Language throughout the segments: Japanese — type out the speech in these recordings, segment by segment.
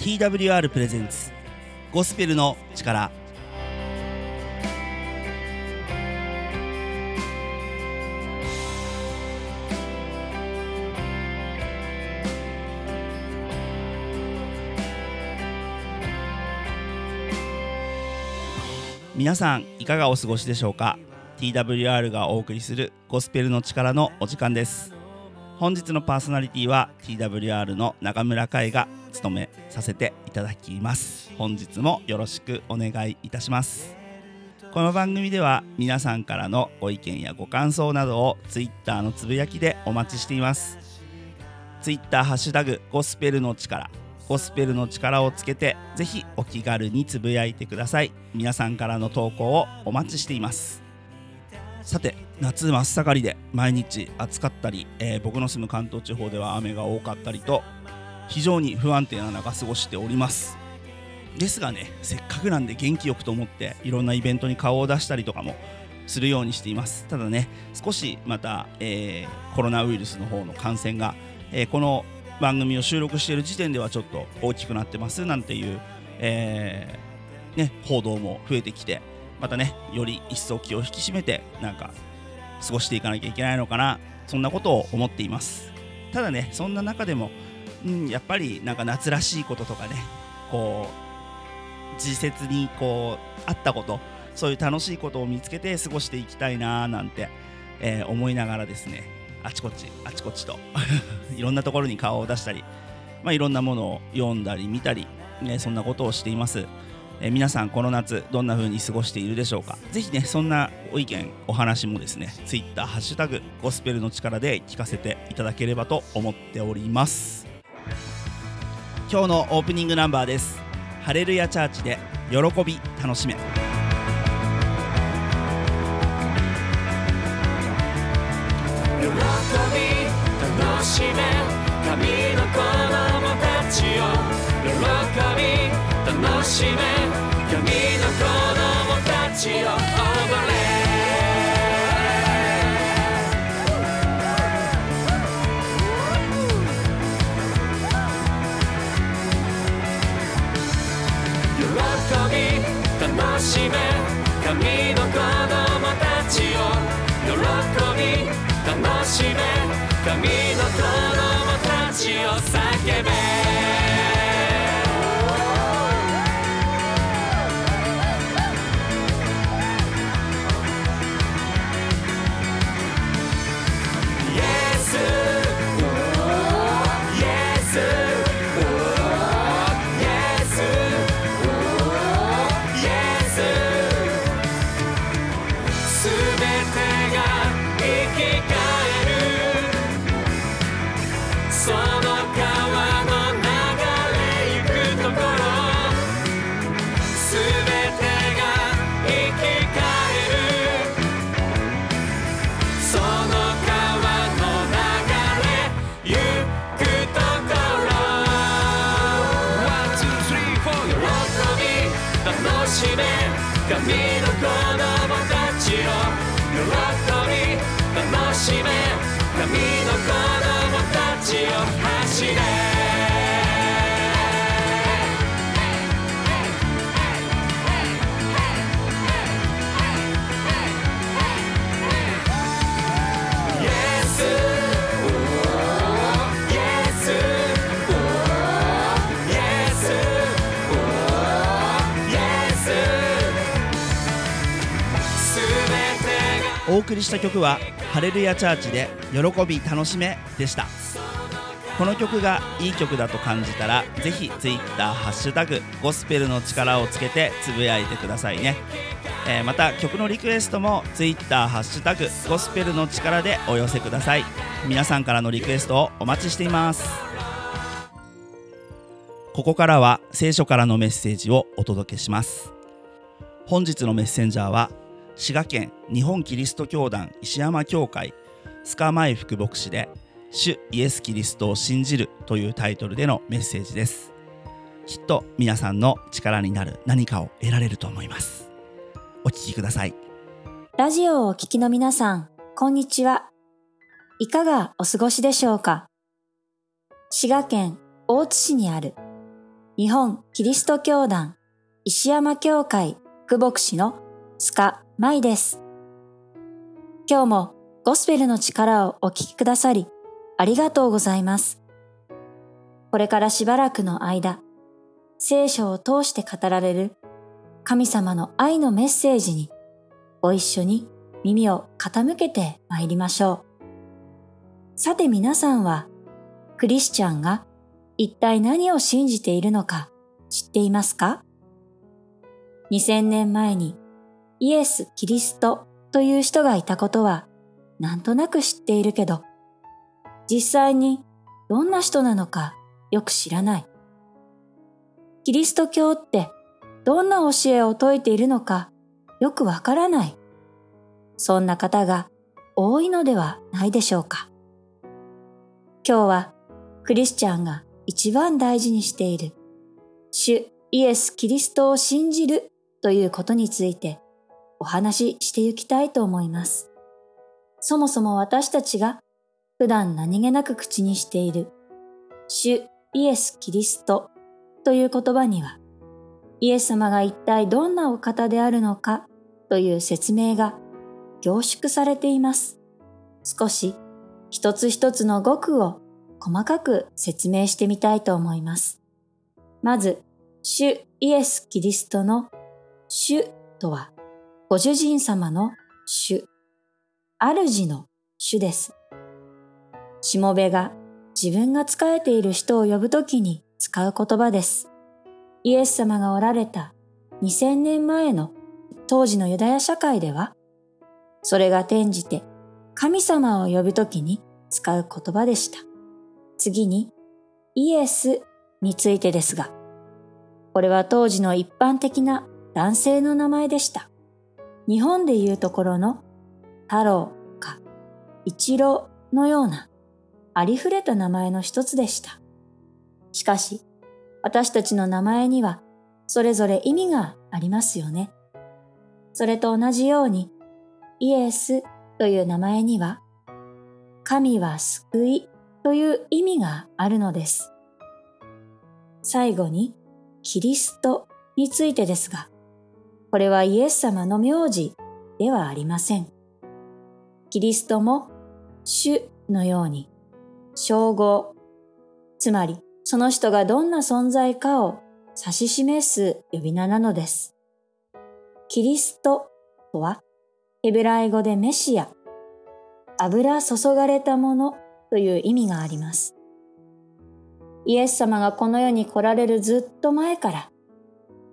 TWR プレゼンツゴスペルの力。皆さんいかがお過ごしでしょうか？TWR がお送りするゴスペルの力のお時間です。本日のパーソナリティは TWR の中村海が務めさせていただきます。本日もよろしくお願いいたします。この番組では皆さんからのご意見やご感想などを Twitter のつぶやきでお待ちしています。Twitter ハッシュタグゴスペルの力ゴスペルの力をつけてぜひお気軽につぶやいてください。皆さんからの投稿をお待ちしています。さて夏真っ盛りで毎日暑かったり、えー僕の住む関東地方では雨が多かったりと非常に不安定な中過ごしております。ですがねせっかくなんで元気よくと思っていろんなイベントに顔を出したりとかもするようにしています。ただね少しまた、えーコロナウイルスの方の感染が、えーこの番組を収録している時点ではちょっと大きくなってますなんていう、えーね、報道も増えてきてまたねより一層気を引き締めてなんか過ごしていかなきゃいけないのかなそんなことを思っています。ただねそんな中でも、うん、やっぱりなんか夏らしいこととかねこう時節にこうあったことそういう楽しいことを見つけて過ごしていきたいななんて、えー思いながらですねあちこちあちこちと いろんなところに顔を出したり、まあ、いろんなものを読んだり見たり、ね、そんなことをしています、え皆さんこの夏どんな風に過ごしているでしょうか？ぜひねそんなご意見お話もですね Twitter ハッシュタグゴスペルの力で聞かせていただければと思っております。今日のオープニングナンバーです。ハレルヤチャーチで喜び楽しめ。喜び楽しめ。神の子供たちよ。喜び楽しめ。しめ神の子供たちを喜び楽しめ神の子供たちを叫べ。しめ。神の子供たちを喜び楽しめ。神の子供たちを走れ。送りした曲は「ハレルヤチャーチで喜び楽しめ」でした。この曲がいい曲だと感じたらぜひ Twitter ハッシュタグゴスペルの力をつけてつぶやいてくださいね、えーまた曲のリクエストも Twitter ハッシュタグゴスペルの力でお寄せください。皆さんからのリクエストをお待ちしています。ここからは聖書からのメッセージをお届けします。本日のメッセンジャーは滋賀県日本キリスト教団石山教会須賀前副牧師で「主イエス・キリストを信じる」というタイトルでのメッセージです。きっと皆さんの力になる何かを得られると思います。お聞きください。ラジオをお聞きの皆さん、こんにちは。いかがお過ごしでしょうか？滋賀県大津市にある日本キリスト教団石山教会副牧師のスカ・マイです。今日もゴスペルの力をお聞きくださりありがとうございます。これからしばらくの間、聖書を通して語られる神様の愛のメッセージにご一緒に耳を傾けてまいりましょう。さて皆さんはクリスチャンが一体何を信じているのか知っていますか ?2000 年前にイエス・キリストという人がいたことはなんとなく知っているけど、実際にどんな人なのかよく知らない。キリスト教ってどんな教えを説いているのかよくわからない。そんな方が多いのではないでしょうか。今日はクリスチャンが一番大事にしている主イエス・キリストを信じるということについてお話ししていきたいと思います。そもそも私たちが普段何気なく口にしている主イエス・キリストという言葉にはイエス様が一体どんなお方であるのかという説明が凝縮されています。少し一つ一つの語句を細かく説明してみたいと思います。まず、主イエス・キリストの主とは、ご主人様の主、主の主です。しもべが自分が仕えている人を呼ぶときに使う言葉です。イエス様がおられた2000年前の当時のユダヤ社会では、それが転じて神様を呼ぶときに使う言葉でした。次に、イエスについてですが、これは当時の一般的な男性の名前でした。日本でいうところの太郎か一郎のようなありふれた名前の一つでした。しかし、私たちの名前にはそれぞれ意味がありますよね。それと同じように、イエスという名前には、神は救いという意味があるのです。最後に、キリストについてですが、これはイエス様の名字ではありません。キリストも主のように称号、つまりその人がどんな存在かを指し示す呼び名なのです。キリストとはヘブライ語でメシア、油注がれたものという意味があります。イエス様がこの世に来られるずっと前から、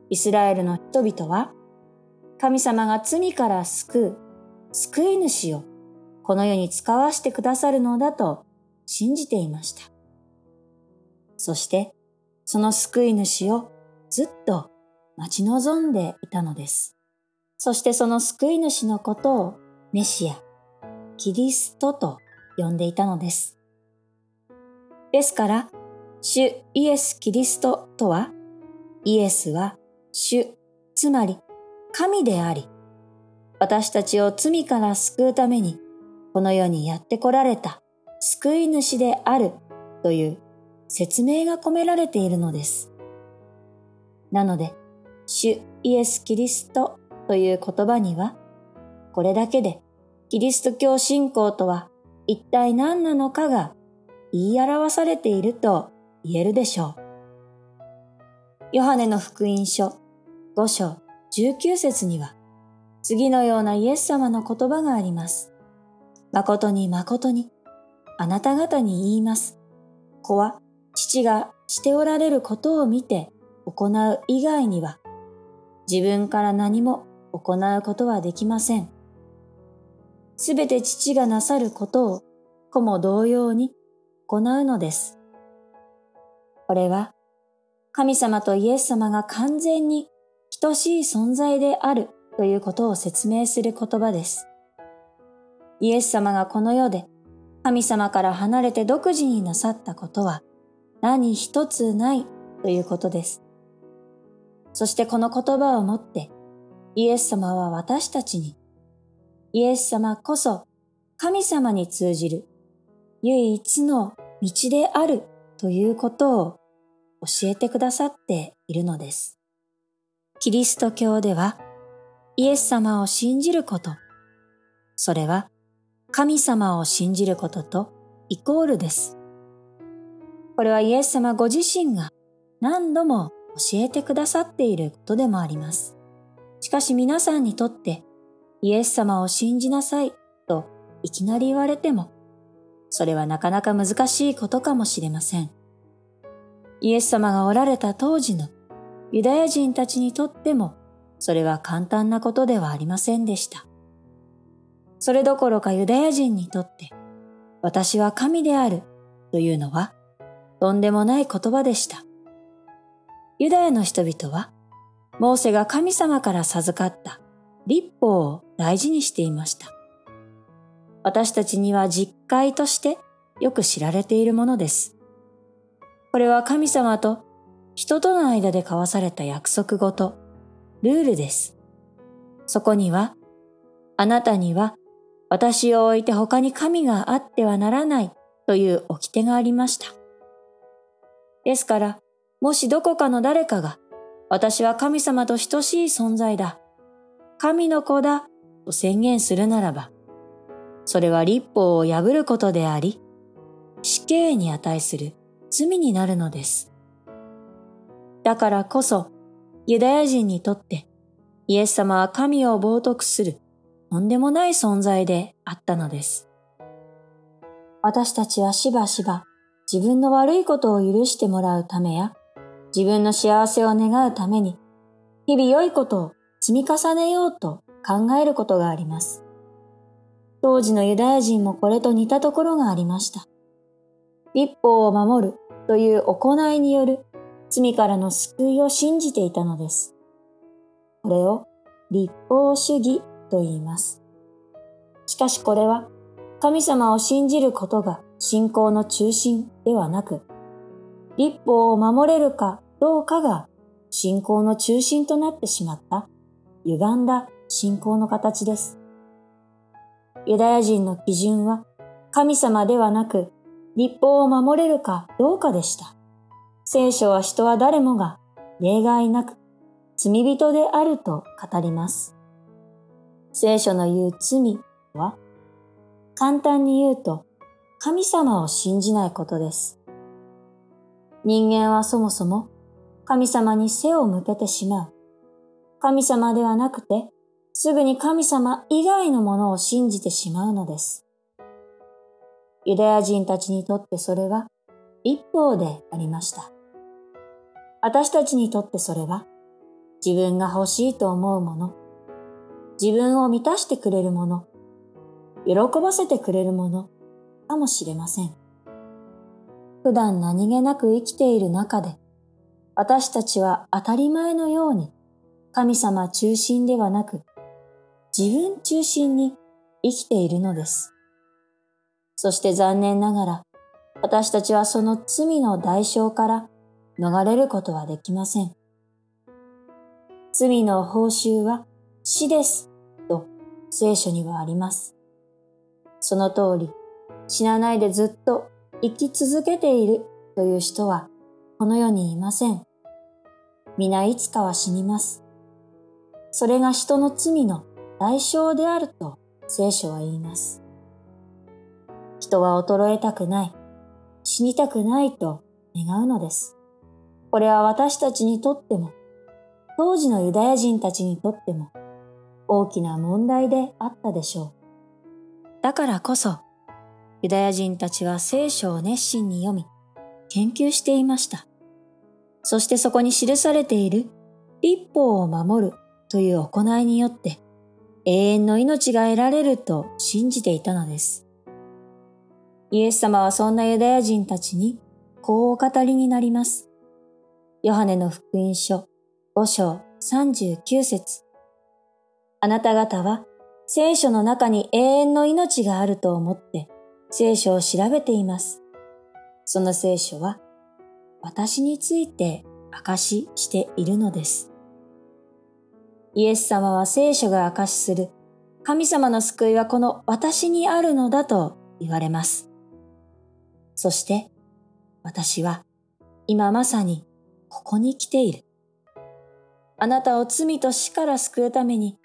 イスラエルの人々は、神様が罪から救う、救い主をこの世に使わしてくださるのだと信じていました。そして、その救い主をずっと待ち望んでいたのです。そしてその救い主のことをメシア、キリストと呼んでいたのです。ですから、主イエス・キリストとは、イエスは主、つまり神であり、私たちを罪から救うために、この世にやって来られた救い主であるという説明が込められているのです。なので、主イエス・キリストという言葉には、これだけでキリスト教信仰とは一体何なのかが言い表されていると言えるでしょう。ヨハネの福音書5章19節には次のようなイエス様の言葉があります。誠に誠にあなた方に言います。子は父がしておられることを見て行う以外には自分から何も行うことはできません。すべて父がなさることを子も同様に行うのです。これは神様とイエス様が完全に等しい存在であるということを説明する言葉です。イエス様がこの世で神様から離れて独自になさったことは何一つないということです。そしてこの言葉をもってイエス様は私たちにイエス様こそ神様に通じる唯一の道であるということを教えてくださっているのです。キリスト教ではイエス様を信じること、それは神様を信じることとイコールです。これはイエス様ご自身が何度も教えてくださっていることでもあります。しかし皆さんにとってイエス様を信じなさいといきなり言われても、それはなかなか難しいことかもしれません。イエス様がおられた当時のユダヤ人たちにとっても、それは簡単なことではありませんでした。それどころかユダヤ人にとって、私は神であるというのは、とんでもない言葉でした。ユダヤの人々は、モーセが神様から授かった立法を大事にしていました。私たちには実会としてよく知られているものです。これは神様と人との間で交わされた約束ごと、ルールです。そこには、あなたには私を置いて他に神があってはならないという掟がありました。ですから、もしどこかの誰かが、私は神様と等しい存在だ、神の子だと宣言するならば、それは立法を破ることであり、死刑に値する罪になるのです。だからこそ、ユダヤ人にとって、イエス様は神を冒涜するとんでもない存在であったのです。私たちはしばしば自分の悪いことを許してもらうためや、自分の幸せを願うために、日々良いことを積み重ねようと考えることがあります。当時のユダヤ人もこれと似たところがありました。立法を守るという行いによる罪からの救いを信じていたのです。これを立法主義と言います。しかしこれは神様を信じることが信仰の中心ではなく、立法を守れるかどうかが信仰の中心となってしまった歪んだ信仰の形です。ユダヤ人の基準は神様ではなく立法を守れるかどうかでした。聖書は人は誰もが例外なく罪人であると語ります。聖書の言う罪は簡単に言うと神様を信じないことです。人間はそもそも神様に背を向けてしまう。神様ではなくてすぐに神様以外のものを信じてしまうのです。ユダヤ人たちにとってそれは一方でありました。私たちにとってそれは自分が欲しいと思うもの、自分を満たしてくれるもの、喜ばせてくれるものかもしれません。普段何気なく生きている中で、私たちは当たり前のように神様中心ではなく、自分中心に生きているのです。そして残念ながら、私たちはその罪の代償から逃れることはできません。罪の報酬は死ですと聖書にはあります。その通り、死なないでずっと生き続けているという人はこの世にいません。皆いつかは死にます。それが人の罪の代償であると聖書は言います。人は衰えたくない、死にたくないと願うのです。これは私たちにとっても、当時のユダヤ人たちにとっても大きな問題であったでしょう。だからこそ、ユダヤ人たちは聖書を熱心に読み、研究していました。そしてそこに記されている立法を守るという行いによって永遠の命が得られると信じていたのです。イエス様はそんなユダヤ人たちにこうお語りになります。ヨハネの福音書5章39節あなた方は聖書の中に永遠の命があると思って聖書を調べています。その聖書は私について証ししているのです。イエス様は聖書が証しする神様の救いはこの私にあるのだと言われます。そして私は今まさにここに来ている。あなたを罪と死から救うために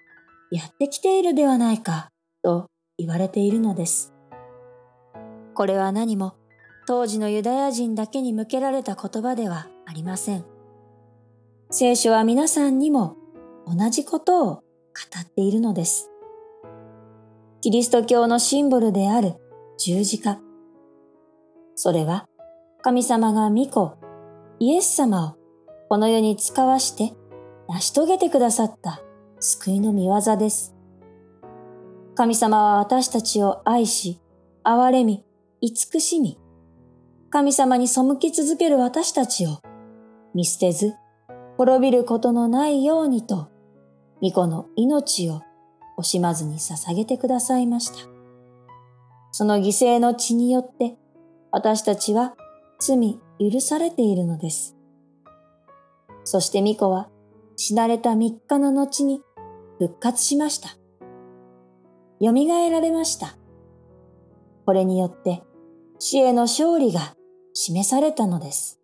やってきているではないかと言われているのです。これは何も当時のユダヤ人だけに向けられた言葉ではありません。聖書は皆さんにも同じことを語っているのです。キリスト教のシンボルである十字架。それは神様が御子、イエス様をこの世に使わして成し遂げてくださった救いの見業です。神様は私たちを愛し、憐れみ、慈しみ、神様に背き続ける私たちを見捨てず、滅びることのないようにと、御子の命を惜しまずに捧げてくださいました。その犠牲の血によって、私たちは罪許されているのです。そして御子は死なれた三日の後に復活しました。蘇られました。これによって死への勝利が示されたのです。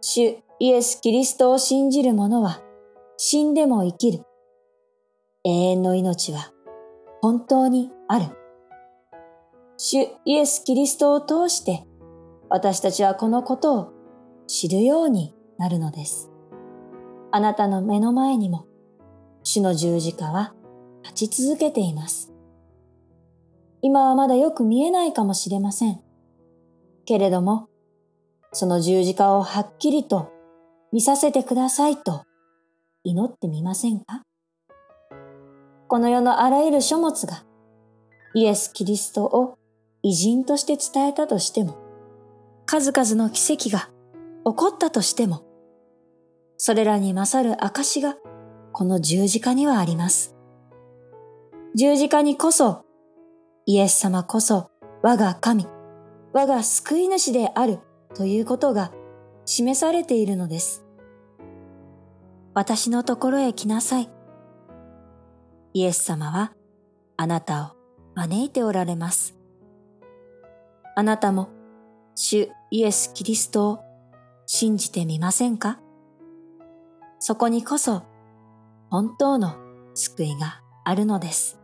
主イエス・キリストを信じる者は死んでも生きる。永遠の命は本当にある。主イエス・キリストを通して私たちはこのことを知るようになるのです。あなたの目の前にも主の十字架は立ち続けています。今はまだよく見えないかもしれません。けれども、その十字架をはっきりと見させてくださいと祈ってみませんか？この世のあらゆる書物がイエス・キリストを偉人として伝えたとしても、数々の奇跡が起こったとしても、それらに勝る証がこの十字架にはあります。十字架にこそ、イエス様こそ我が神、我が救い主であるということが示されているのです。私のところへ来なさい。イエス様はあなたを招いておられます。あなたも主イエス・キリストを信じてみませんか？そこにこそ本当の救いがあるのです。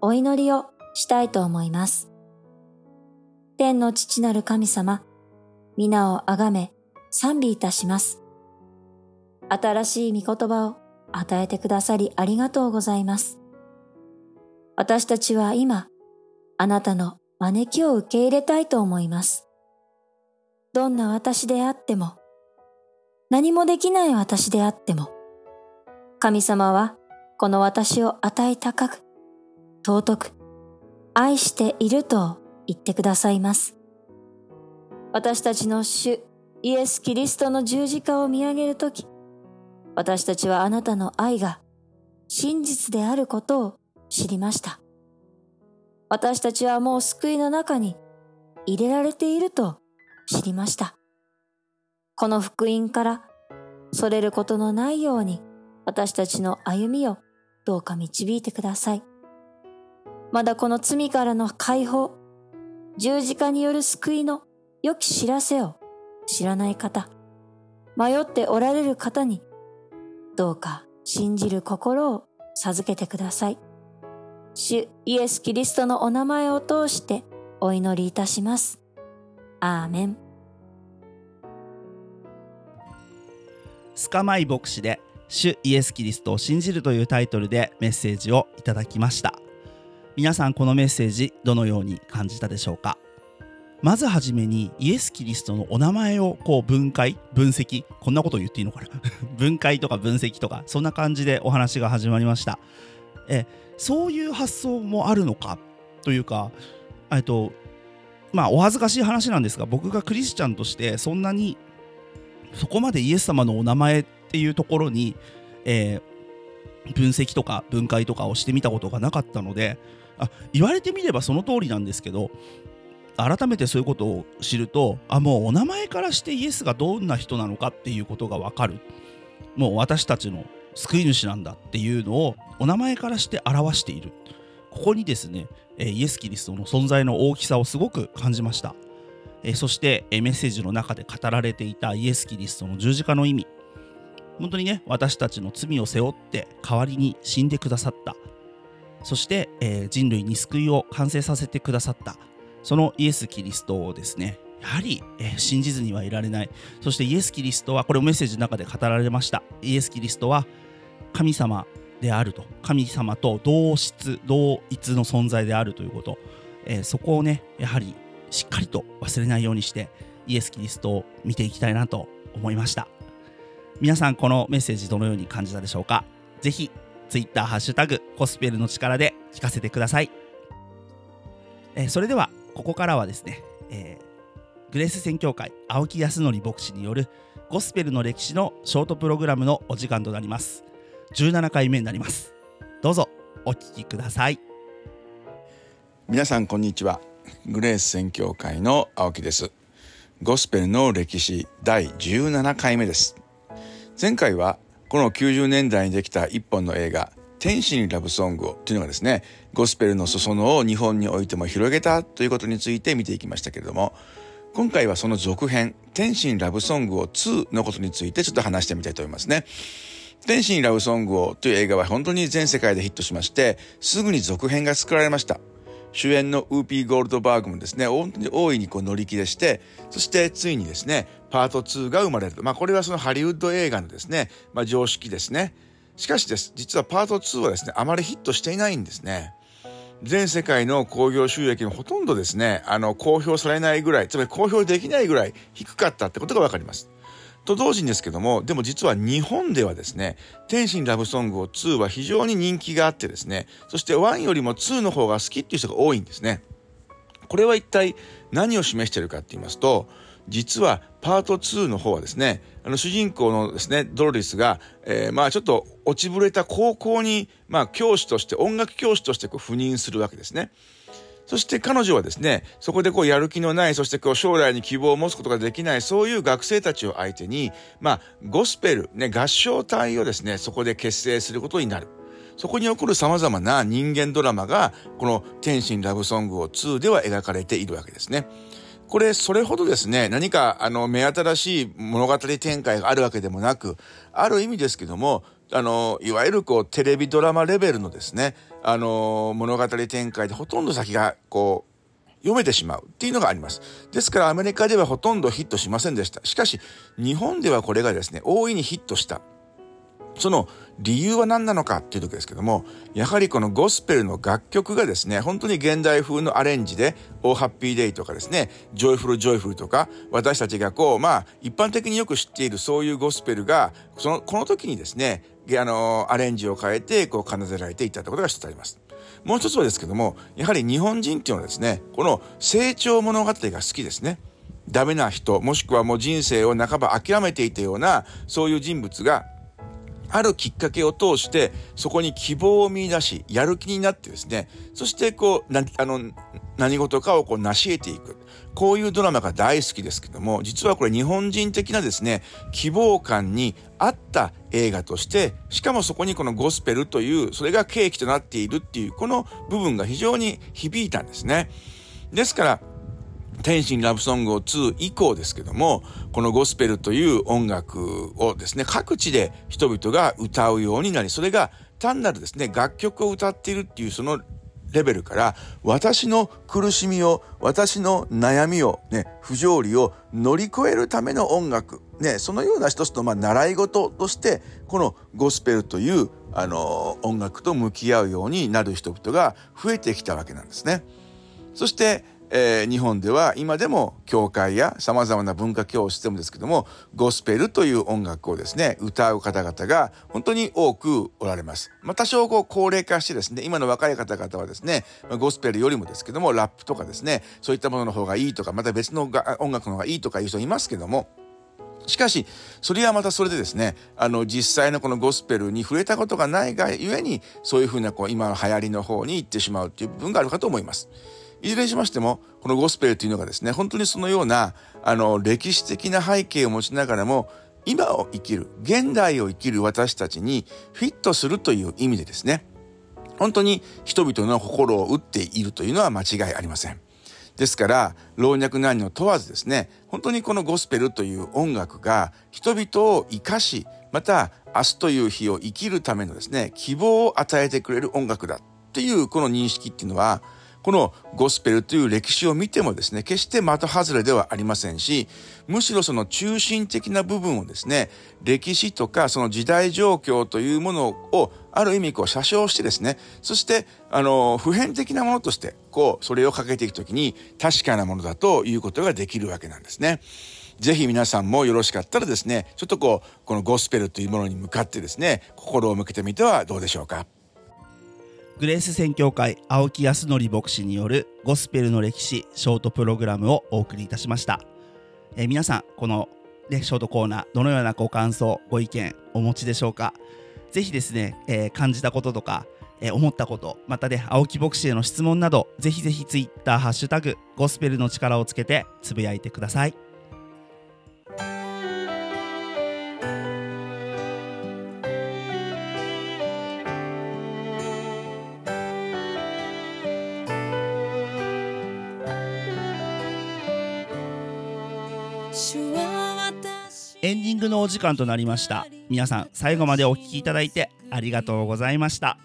お祈りをしたいと思います。天の父なる神様、皆をあがめ賛美いたします。新しい御言葉を与えてくださりありがとうございます。私たちは今、あなたの招きを受け入れたいと思います。どんな私であっても、何もできない私であっても、神様はこの私を与え高く、尊く、愛していると言ってくださいます。私たちの主イエス・キリストの十字架を見上げるとき、私たちはあなたの愛が真実であることを知りました。私たちはもう救いの中に入れられていると知りました。この福音からそれることのないように私たちの歩みをどうか導いてください。まだこの罪からの解放、十字架による救いの良き知らせを知らない方、迷っておられる方にどうか信じる心を授けてください。主イエス・キリストのお名前を通してお祈りいたします。アーメン。スカマイ牧師で「主イエス・キリストを信じる」というタイトルでメッセージをいただきました皆さんこのメッセージどのように感じたでしょうか？まずはじめにイエス・キリストのお名前をこう分解分析こんなこと言っていいのかな？分解とか分析とかそんな感じでお話が始まりましたえそういう発想もあるのかというかえっとまあお恥ずかしい話なんですが僕がクリスチャンとしてそんなにそこまでイエス様のお名前っていうところに、えー分析とか分解とかをしてみたことがなかったのであ言われてみればその通りなんですけど改めてそういうことを知るとあもうお名前からしてイエスがどんな人なのかっていうことが分かる。もう私たちの救い主なんだっていうのをお名前からして表している。ここにですね、イエス・キリストの存在の大きさをすごく感じました。そして、メッセージの中で語られていたイエス・キリストの十字架の意味。本当にね私たちの罪を背負って代わりに死んでくださった。そして、人類に救いを完成させてくださった。そのイエス・キリストをですねやはり、信じずにはいられない。そしてイエス・キリストはこれをメッセージの中で語られました。イエス・キリストは神様であると。神様と同質同一の存在であるということ、えーそこをねやはりしっかりと忘れないようにしてイエス・キリストを見ていきたいなと思いました。皆さんこのメッセージどのように感じたでしょうか？ぜひ Twitter ハッシュタグコスペルの力で聞かせてください、えーそれではここからはですね、えーグレース宣教会青木康則牧師によるゴスペルの歴史のショートプログラムのお時間となります。17回目になります。どうぞお聞きください。皆さんこんにちは。グレース宣教会の青木です。ゴスペルの歴史第17回目です。前回はこの90年代にできた一本の映画天使にラブソングをというのがですねゴスペルの裾野を日本においても広げたということについて見ていきましたけれども今回はその続編天使にラブソングを2のことについてちょっと話してみたいと思いますね。天使にラブソングをという映画は本当に全世界でヒットしましてすぐに続編が作られました。主演のウーピー・ゴールドバーグもですね本当に大いにこう乗り気でしてそしてついにですねパート2が生まれると。まあこれはそのハリウッド映画のですね、まあ、常識ですね。しかしです実はパート2はですねあまりヒットしていないんですね。全世界の興行収益のほとんどですねあの公表されないぐらいつまり公表できないぐらい低かったってことが分かります。と同時にですけども、でも実は日本ではですね、天心ラブソングを2は非常に人気があってですね、そして1よりも2の方が好きっていう人が多いんですね。これは一体何を示しているかって言いますと、実はパート2の方はですね、あの主人公のですね、ドロリスが、えーまあちょっと落ちぶれた高校に、まあ教師として、音楽教師としてこう赴任するわけですね。そして彼女はですね、そこでこうやる気のない、そしてこう将来に希望を持つことができない、そういう学生たちを相手に、まあ、ゴスペル、ね、合唱隊をですね、そこで結成することになる。そこに起こる様々な人間ドラマが、この天心ラブソングを2では描かれているわけですね。これ、それほどですね、何か、あの、目新しい物語展開があるわけでもなく、ある意味ですけども、あの、いわゆるこう、テレビドラマレベルのですね、あの、物語展開でほとんど先が、こう、読めてしまうっていうのがあります。ですからアメリカではほとんどヒットしませんでした。しかし、日本ではこれがですね、大いにヒットした。その理由は何なのかっていうとこですけども、やはりこのゴスペルの楽曲がですね、本当に現代風のアレンジで、 Oh Happy Day とかですね、 Joyful Joyful とか、私たちがこう、まあ、一般的によく知っているそういうゴスペルが、その、この時にですね、あの、アレンジを変えて、こう、奏でられていったということが一つあります。もう一つはですけども、やはり日本人っていうのはですね、この成長物語が好きですね。ダメな人、もしくはもう人生を半ば諦めていたような、そういう人物が、あるきっかけを通して、そこに希望を見出し、やる気になってですね、そしてこう、なあの、何事かをこう成し得ていく。こういうドラマが大好きですけども、実はこれ日本人的なですね、希望感に合った映画として、しかもそこにこのゴスペルという、それが契機となっているっていう、この部分が非常に響いたんですね。ですから、天心ラブソングを2以降ですけども、このゴスペルという音楽をですね、各地で人々が歌うようになり、それが単なるですね、楽曲を歌っているっていうそのレベルから、私の苦しみを、私の悩みを、ね、不条理を乗り越えるための音楽、ね、そのような一つのまあ習い事として、このゴスペルというあの音楽と向き合うようになる人々が増えてきたわけなんですね。そして、えー日本では今でも教会や様々な文化教室でもですけどもゴスペルという音楽をですね歌う方々が本当に多くおられます。まあ、多少こう高齢化してですね今の若い方々はですねゴスペルよりもですけどもラップとかですねそういったものの方がいいとかまた別の音楽の方がいいとかいう人いますけどもしかし、それはまたそれでですね、あの、実際のこのゴスペルに触れたことがないがゆえに、そういうふうなこう、今の流行りの方に行ってしまうっていう部分があるかと思います。いずれにしましても、このゴスペルというのがですね、本当にそのような、あの、歴史的な背景を持ちながらも、今を生きる、現代を生きる私たちにフィットするという意味でですね、本当に人々の心を打っているというのは間違いありません。ですから老若男女問わずですね本当にこのゴスペルという音楽が人々を生かしまた明日という日を生きるためのですね希望を与えてくれる音楽だっていうこの認識っていうのはこのゴスペルという歴史を見てもですね、決して的外れではありませんし、むしろその中心的な部分をですね、歴史とかその時代状況というものをある意味こう写生してですね、そしてあの普遍的なものとしてこうそれをかけていくときに確かなものだということができるわけなんですね。ぜひ皆さんもよろしかったらですね、ちょっとこう、このゴスペルというものに向かってですね、心を向けてみてはどうでしょうか。グレース宣教会青木康則牧師によるゴスペルの歴史ショートプログラムをお送りいたしました、えー皆さんこの、ね、ショートコーナーどのようなご感想ご意見お持ちでしょうか。ぜひですね、えー感じたこととか、えー思ったことまたね青木牧師への質問などぜひぜひツイッターハッシュタグゴスペルの力をつけてつぶやいてください。エンディングのお時間となりました。皆さん最後までお聞きいただいてありがとうございました。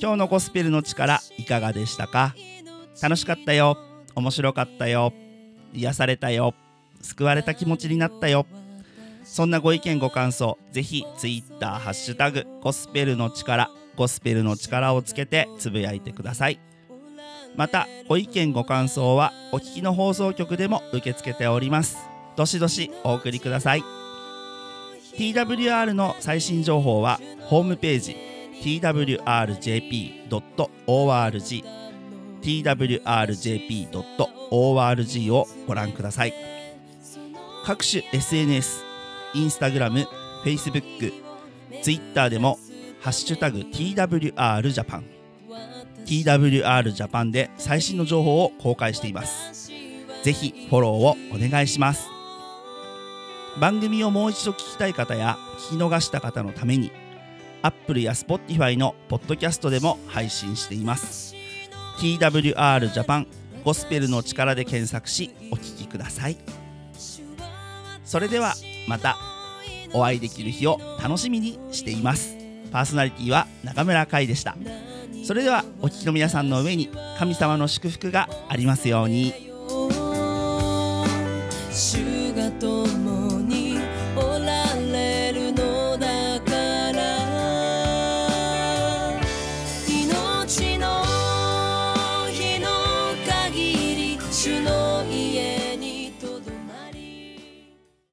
今日のゴスペルの力いかがでしたか？楽しかったよ。面白かったよ。癒されたよ。救われた気持ちになったよ。そんなご意見ご感想ぜひツイッターハッシュタグゴスペルの力ゴスペルの力をつけてつぶやいてください。またご意見ご感想はお聞きの放送局でも受け付けております。どしどしお送りください。TWR の最新情報はホームページ twrjp.org twrjp.org をご覧ください。各種 SNS インスタグラム、Facebook、Twitter でもハッシュタグ TWR ジャパン TWR ジャパンで最新の情報を公開しています。ぜひフォローをお願いします。番組をもう一度聞きたい方や聞き逃した方のために Apple や Spotify のポッドキャストでも配信しています。TWR ジャパンゴスペルの力で検索しお聞きください。それではまたお会いできる日を楽しみにしています。パーソナリティは中村海でした。それではお聞きの皆さんの上に神様の祝福がありますように。